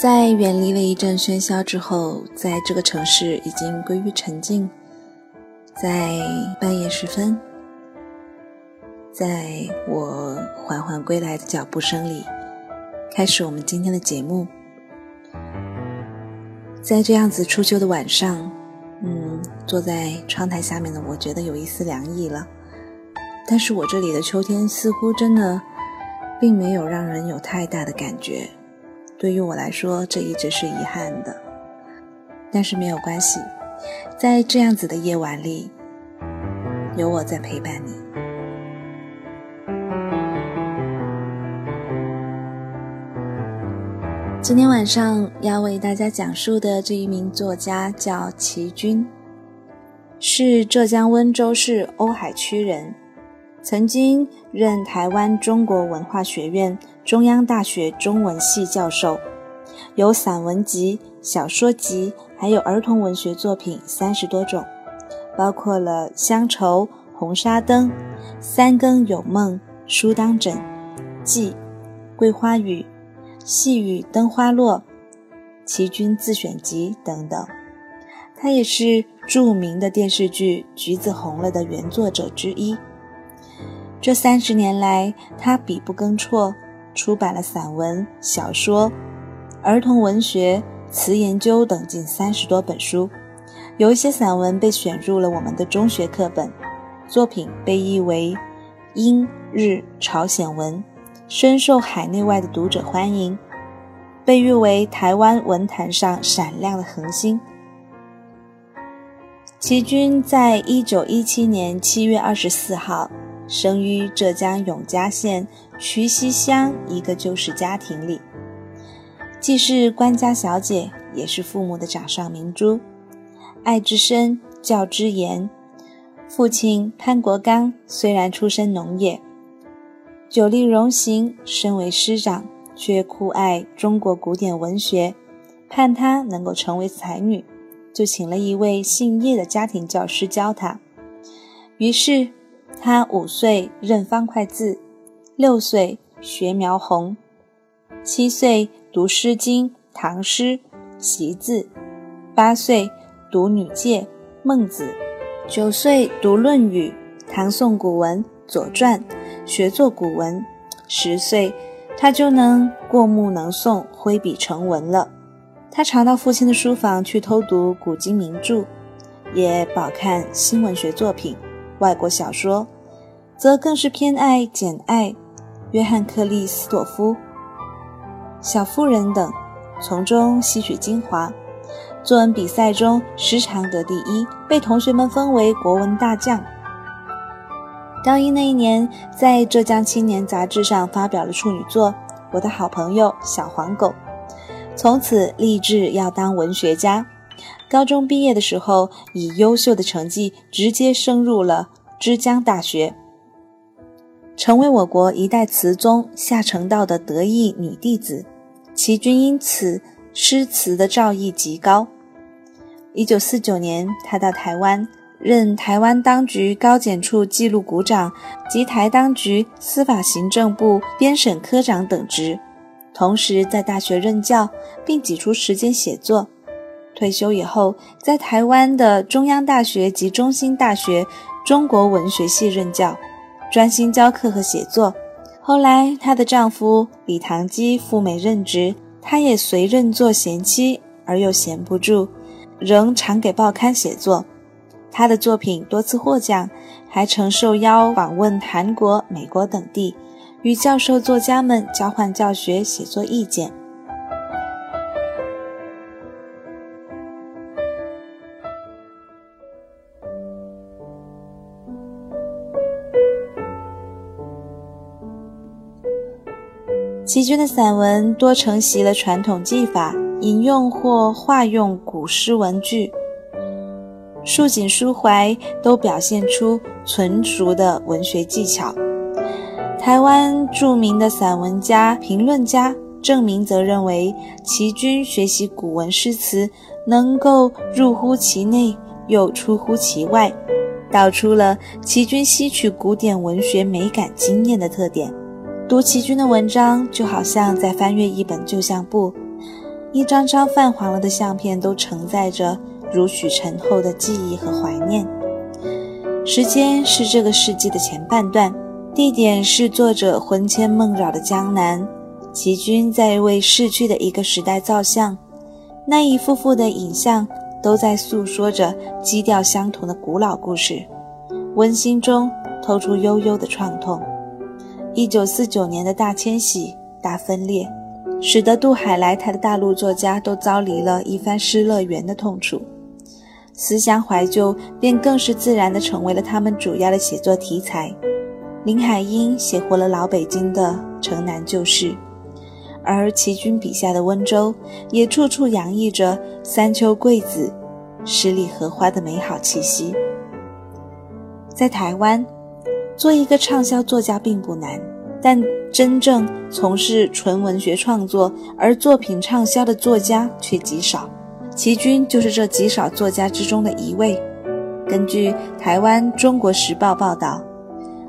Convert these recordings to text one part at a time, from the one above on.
在远离了一阵喧嚣之后，在这个城市已经归于沉静。在半夜时分，在我缓缓归来的脚步声里，开始我们今天的节目。在这样子初秋的晚上，嗯，坐在窗台下面的我觉得有一丝凉意了。但是我这里的秋天似乎真的并没有让人有太大的感觉。对于我来说，这一直是遗憾的，但是没有关系，在这样子的夜晚里，有我在陪伴你。今天晚上要为大家讲述的这一名作家叫齐军，是浙江温州市瓯海区人。曾经任台湾中国文化学院、中央大学中文系教授，有散文集、小说集，还有儿童文学作品三十多种，包括了《乡愁》《红纱灯》《三更有梦》《书当枕》《记》《桂花雨》《细雨灯花落》《齐君自选集》等等。他也是著名的电视剧《橘子红了》的原作者之一。这三十年来，他笔不更辍，出版了散文、小说、儿童文学、词研究等近三十多本书。有一些散文被选入了我们的中学课本，作品被译为英、日、朝鲜文，深受海内外的读者欢迎，被誉为台湾文坛上闪亮的恒星。齐君在一九一七年七月二十四号。生于浙江永嘉县渠溪乡一个旧式家庭里，既是官家小姐，也是父母的掌上明珠。爱之深，教之严。父亲潘国刚虽然出身农业，久历荣行，身为师长，却酷爱中国古典文学，盼他能够成为才女，就请了一位姓叶的家庭教师教他。于是。他五岁认方块字，六岁学描红，七岁读《诗经》《唐诗》习字，八岁读《女诫》《孟子》，九岁读《论语》唐宋古文《左传》，学做古文。十岁，他就能过目能诵，挥笔成文了。他常到父亲的书房去偷读古今名著，也饱看新文学作品。外国小说，则更是偏爱《简爱》《约翰克利斯朵夫》《小妇人》等，从中吸取精华。作文比赛中时常得第一，被同学们封为国文大将。高一那一年，在浙江青年杂志上发表了处女作《我的好朋友小黄狗》，从此立志要当文学家。高中毕业的时候，以优秀的成绩直接升入了之江大学，成为我国一代词宗夏承道的得意女弟子。齐君因此诗词的造诣极高。一九四九年，他到台湾任台湾当局高检处记录股长及台当局司法行政部编审科长等职，同时在大学任教，并挤出时间写作。退休以后，在台湾的中央大学及中兴大学中国文学系任教，专心教课和写作。后来，她的丈夫李唐基赴美任职，她也随任做贤妻，而又闲不住，仍常给报刊写作。她的作品多次获奖，还曾受邀访问韩国、美国等地，与教授、作家们交换教学、写作意见。齐军的散文多承袭了传统技法，引用或化用古诗文句，抒景抒怀，都表现出纯熟的文学技巧。台湾著名的散文家、评论家郑明则认为，齐君学习古文诗词，能够入乎其内，又出乎其外，道出了齐君吸取古典文学美感经验的特点。读齐君的文章，就好像在翻阅一本旧相簿，一张张泛黄了的相片都承载着如许醇厚的记忆和怀念。时间是这个世纪的前半段。地点是作者魂牵梦绕的江南，齐军在为逝去的一个时代造像，那一幅幅的影像都在诉说着基调相同的古老故事，温馨中透出悠悠的创痛。一九四九年的大迁徙、大分裂，使得渡海来台的大陆作家都遭离了一番失乐园的痛楚，思乡怀旧便更是自然地成为了他们主要的写作题材。林海音写活了老北京的城南旧事，而齐君笔下的温州也处处洋溢着三秋桂子、十里荷花的美好气息。在台湾，做一个畅销作家并不难，但真正从事纯文学创作而作品畅销的作家却极少。齐君就是这极少作家之中的一位。根据台湾《中国时报》报道。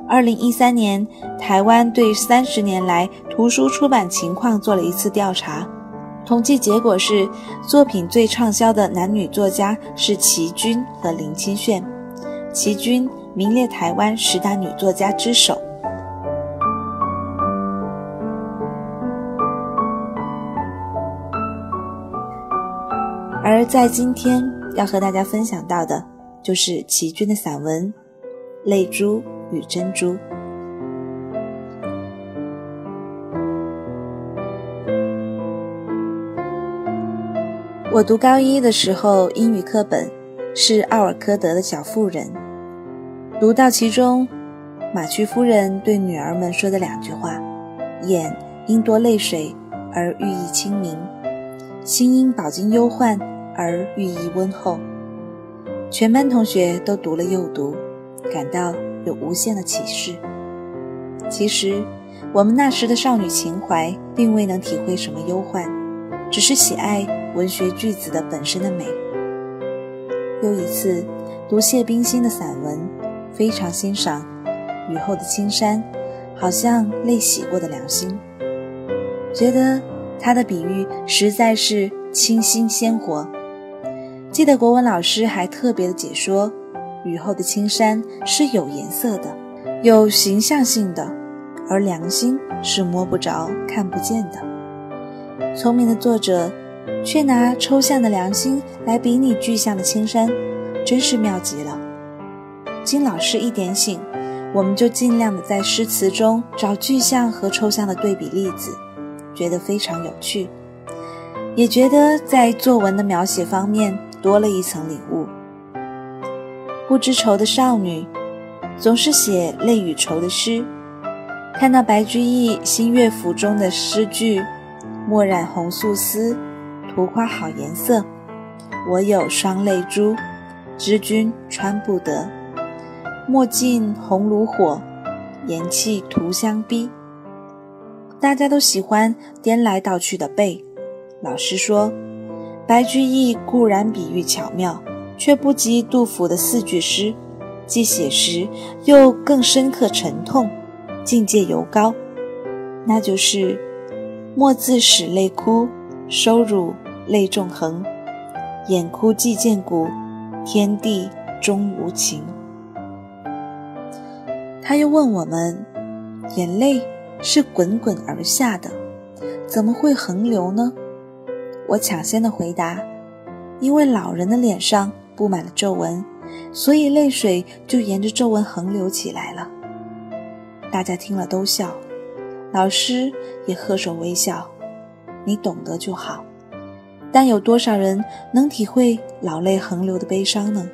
二零一三年，台湾对三十年来图书出版情况做了一次调查，统计结果是，作品最畅销的男女作家是齐君和林清炫，齐君名列台湾十大女作家之首。而在今天要和大家分享到的，就是齐君的散文《泪珠》。与珍珠。我读高一的时候，英语课本是奥尔科德的《小妇人》，读到其中，马屈夫人对女儿们说的两句话：“眼因多泪水而寓意清明，心因饱经忧患而寓意温厚。”全班同学都读了又读，感到。有无限的启示。其实，我们那时的少女情怀，并未能体会什么忧患，只是喜爱文学句子的本身的美。又一次读谢冰心的散文，非常欣赏雨后的青山，好像泪洗过的良心，觉得他的比喻实在是清新鲜活。记得国文老师还特别的解说。雨后的青山是有颜色的，有形象性的，而良心是摸不着、看不见的。聪明的作者却拿抽象的良心来比拟具象的青山，真是妙极了。经老师一点醒，我们就尽量的在诗词中找具象和抽象的对比例子，觉得非常有趣，也觉得在作文的描写方面多了一层领悟。不知愁的少女，总是写泪与愁的诗。看到白居易《新乐府》中的诗句：“墨染红素丝，图花好颜色。我有双泪珠，知君穿不得。墨尽红炉火，颜弃涂香逼。”大家都喜欢颠来倒去的背。老师说，白居易固然比喻巧妙。却不及杜甫的四句诗，既写实又更深刻沉痛，境界尤高。那就是“莫自使泪哭，收辱泪纵横。眼哭即见骨，天地终无情。”他又问我们：“眼泪是滚滚而下的，怎么会横流呢？”我抢先的回答：“因为老人的脸上。”布满了皱纹，所以泪水就沿着皱纹横流起来了。大家听了都笑，老师也呵手微笑。你懂得就好，但有多少人能体会老泪横流的悲伤呢？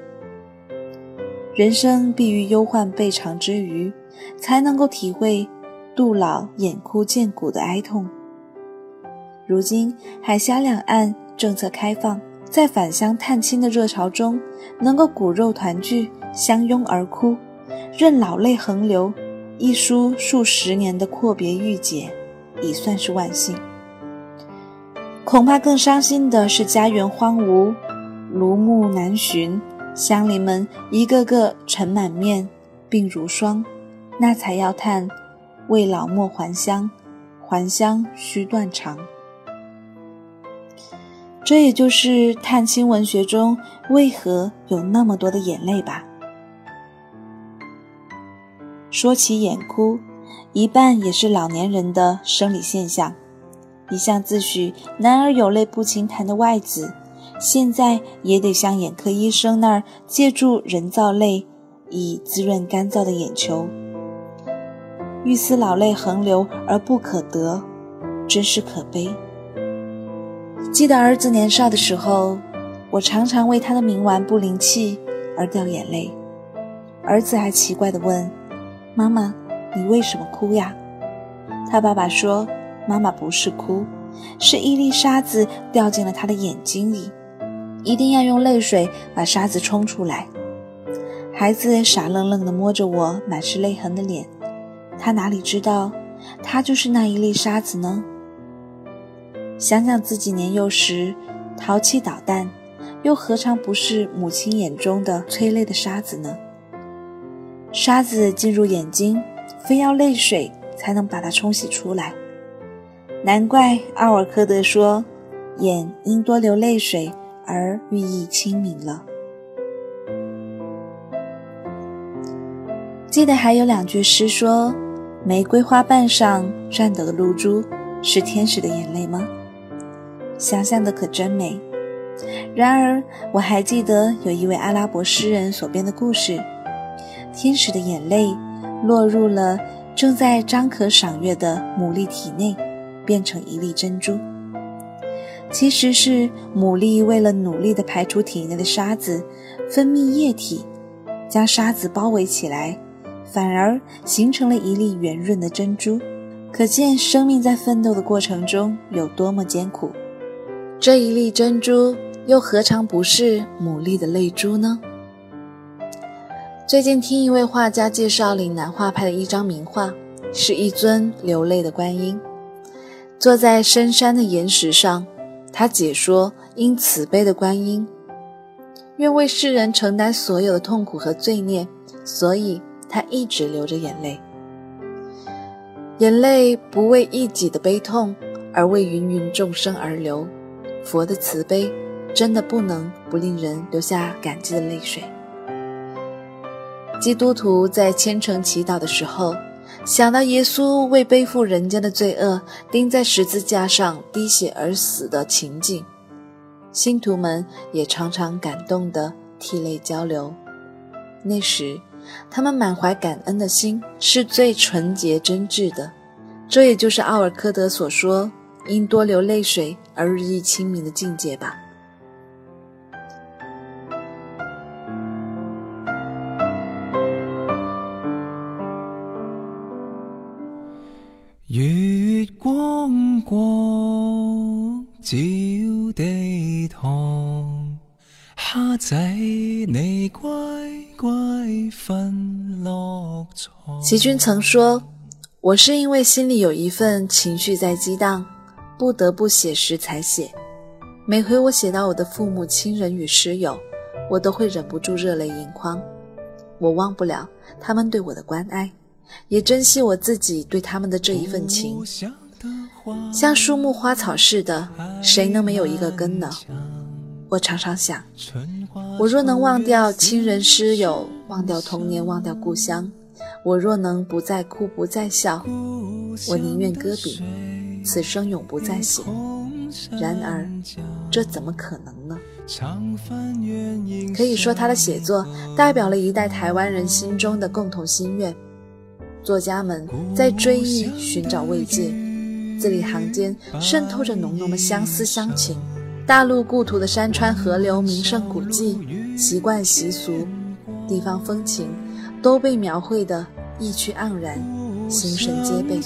人生必于忧患备尝之余，才能够体会杜老眼哭见骨的哀痛。如今海峡两岸政策开放，在返乡探亲的热潮中，能够骨肉团聚，相拥而哭，任老泪横流，一书数十年的阔别郁结，已算是万幸。恐怕更伤心的是家园荒芜，庐木难寻，乡邻们一个个尘满面，病如霜，那才要叹未老莫还乡，还乡须断肠。这也就是探亲文学中为何有那么多的眼泪吧。说起眼哭，一半也是老年人的生理现象。一向自诩“男儿有泪不轻弹”的外子，现在也得向眼科医生那儿借助人造泪，以滋润干燥的眼球。欲思老泪横流而不可得，真是可悲。记得儿子年少的时候，我常常为他的冥顽不灵气而掉眼泪。儿子还奇怪地问：“妈妈，你为什么哭呀？”他爸爸说。妈妈不是哭，是一粒沙子掉进了他的眼睛里，一定要用泪水把沙子冲出来。孩子傻愣愣地摸着我满是泪痕的脸，他哪里知道，他就是那一粒沙子呢？想想自己年幼时淘气捣蛋，又何尝不是母亲眼中的催泪的沙子呢？沙子进入眼睛，非要泪水才能把它冲洗出来。难怪奥尔科德说：“眼应多流泪水而寓意清明了。”记得还有两句诗说：“玫瑰花瓣上颤抖的露珠，是天使的眼泪吗？”想象的可真美。然而，我还记得有一位阿拉伯诗人所编的故事：天使的眼泪落入了正在张可赏月的牡蛎体内。变成一粒珍珠，其实是牡蛎为了努力地排出体内的沙子，分泌液体，将沙子包围起来，反而形成了一粒圆润的珍珠。可见生命在奋斗的过程中有多么艰苦。这一粒珍珠又何尝不是牡蛎的泪珠呢？最近听一位画家介绍岭南画派的一张名画，是一尊流泪的观音。坐在深山的岩石上，他解说：因慈悲的观音，愿为世人承担所有的痛苦和罪孽，所以他一直流着眼泪。眼泪不为一己的悲痛，而为芸芸众生而流。佛的慈悲，真的不能不令人流下感激的泪水。基督徒在虔诚祈祷的时候。想到耶稣为背负人间的罪恶，钉在十字架上滴血而死的情景，信徒们也常常感动地涕泪交流。那时，他们满怀感恩的心是最纯洁真挚的。这也就是奥尔科德所说“因多流泪水而日益清明”的境界吧。齐君曾说：“我是因为心里有一份情绪在激荡，不得不写诗才写。每回我写到我的父母亲人与师友，我都会忍不住热泪盈眶。我忘不了他们对我的关爱。”也珍惜我自己对他们的这一份情，像树木花草似的，谁能没有一个根呢？我常常想，我若能忘掉亲人师友，忘掉童年，忘掉故乡，我若能不再哭，不再笑，我宁愿搁笔，此生永不再写。然而，这怎么可能呢？可以说，他的写作代表了一代台湾人心中的共同心愿。作家们在追忆、寻找慰藉，字里行间渗透着浓浓的相思乡情。大陆故土的山川河流、名胜古迹、习惯习俗、地方风情，都被描绘得意趣盎然，心神皆备。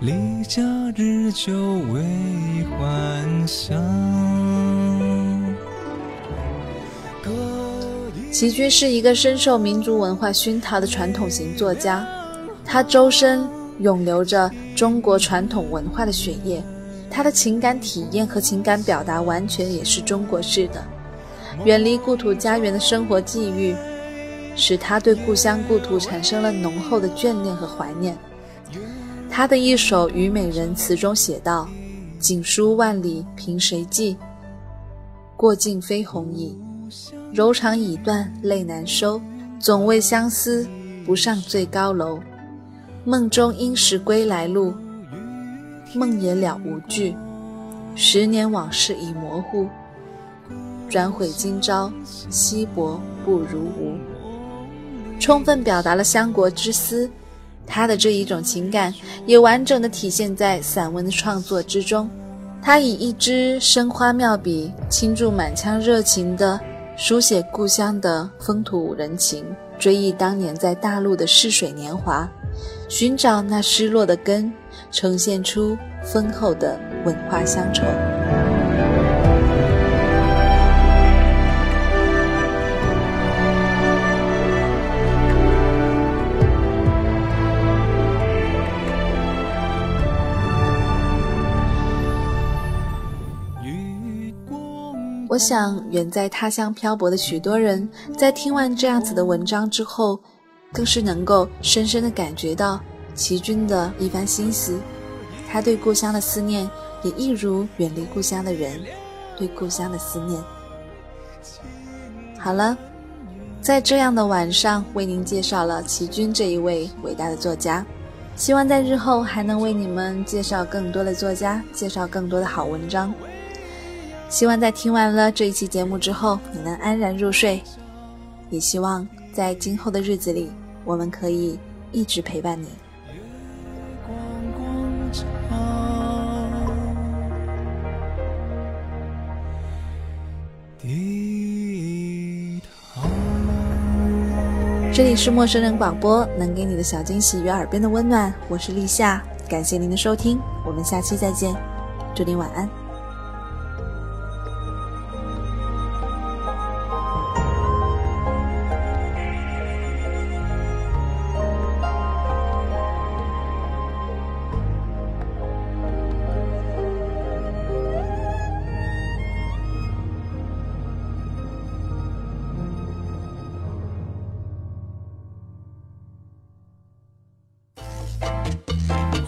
离家日久为还乡。齐军是一个深受民族文化熏陶的传统型作家，他周身涌流着中国传统文化的血液，他的情感体验和情感表达完全也是中国式的。远离故土家园的生活际遇，使他对故乡故土产生了浓厚的眷恋和怀念。他的一首《虞美人》词中写道：“锦书万里凭谁寄？过尽飞鸿影。柔肠已断泪难收，总为相思不上最高楼。梦中应是归来路，梦也了无惧。十年往事已模糊，转悔今朝稀薄不如无。”充分表达了乡国之思。他的这一种情感也完整的体现在散文的创作之中。他以一支生花妙笔，倾注满腔热情的书写故乡的风土人情，追忆当年在大陆的逝水年华，寻找那失落的根，呈现出丰厚的文化乡愁。我想，远在他乡漂泊的许多人，在听完这样子的文章之后，更是能够深深的感觉到齐军的一番心思。他对故乡的思念，也一如远离故乡的人对故乡的思念。好了，在这样的晚上，为您介绍了齐军这一位伟大的作家。希望在日后还能为你们介绍更多的作家，介绍更多的好文章。希望在听完了这一期节目之后，你能安然入睡。也希望在今后的日子里，我们可以一直陪伴你。这里是陌生人广播，能给你的小惊喜与耳边的温暖。我是立夏，感谢您的收听，我们下期再见，祝您晚安。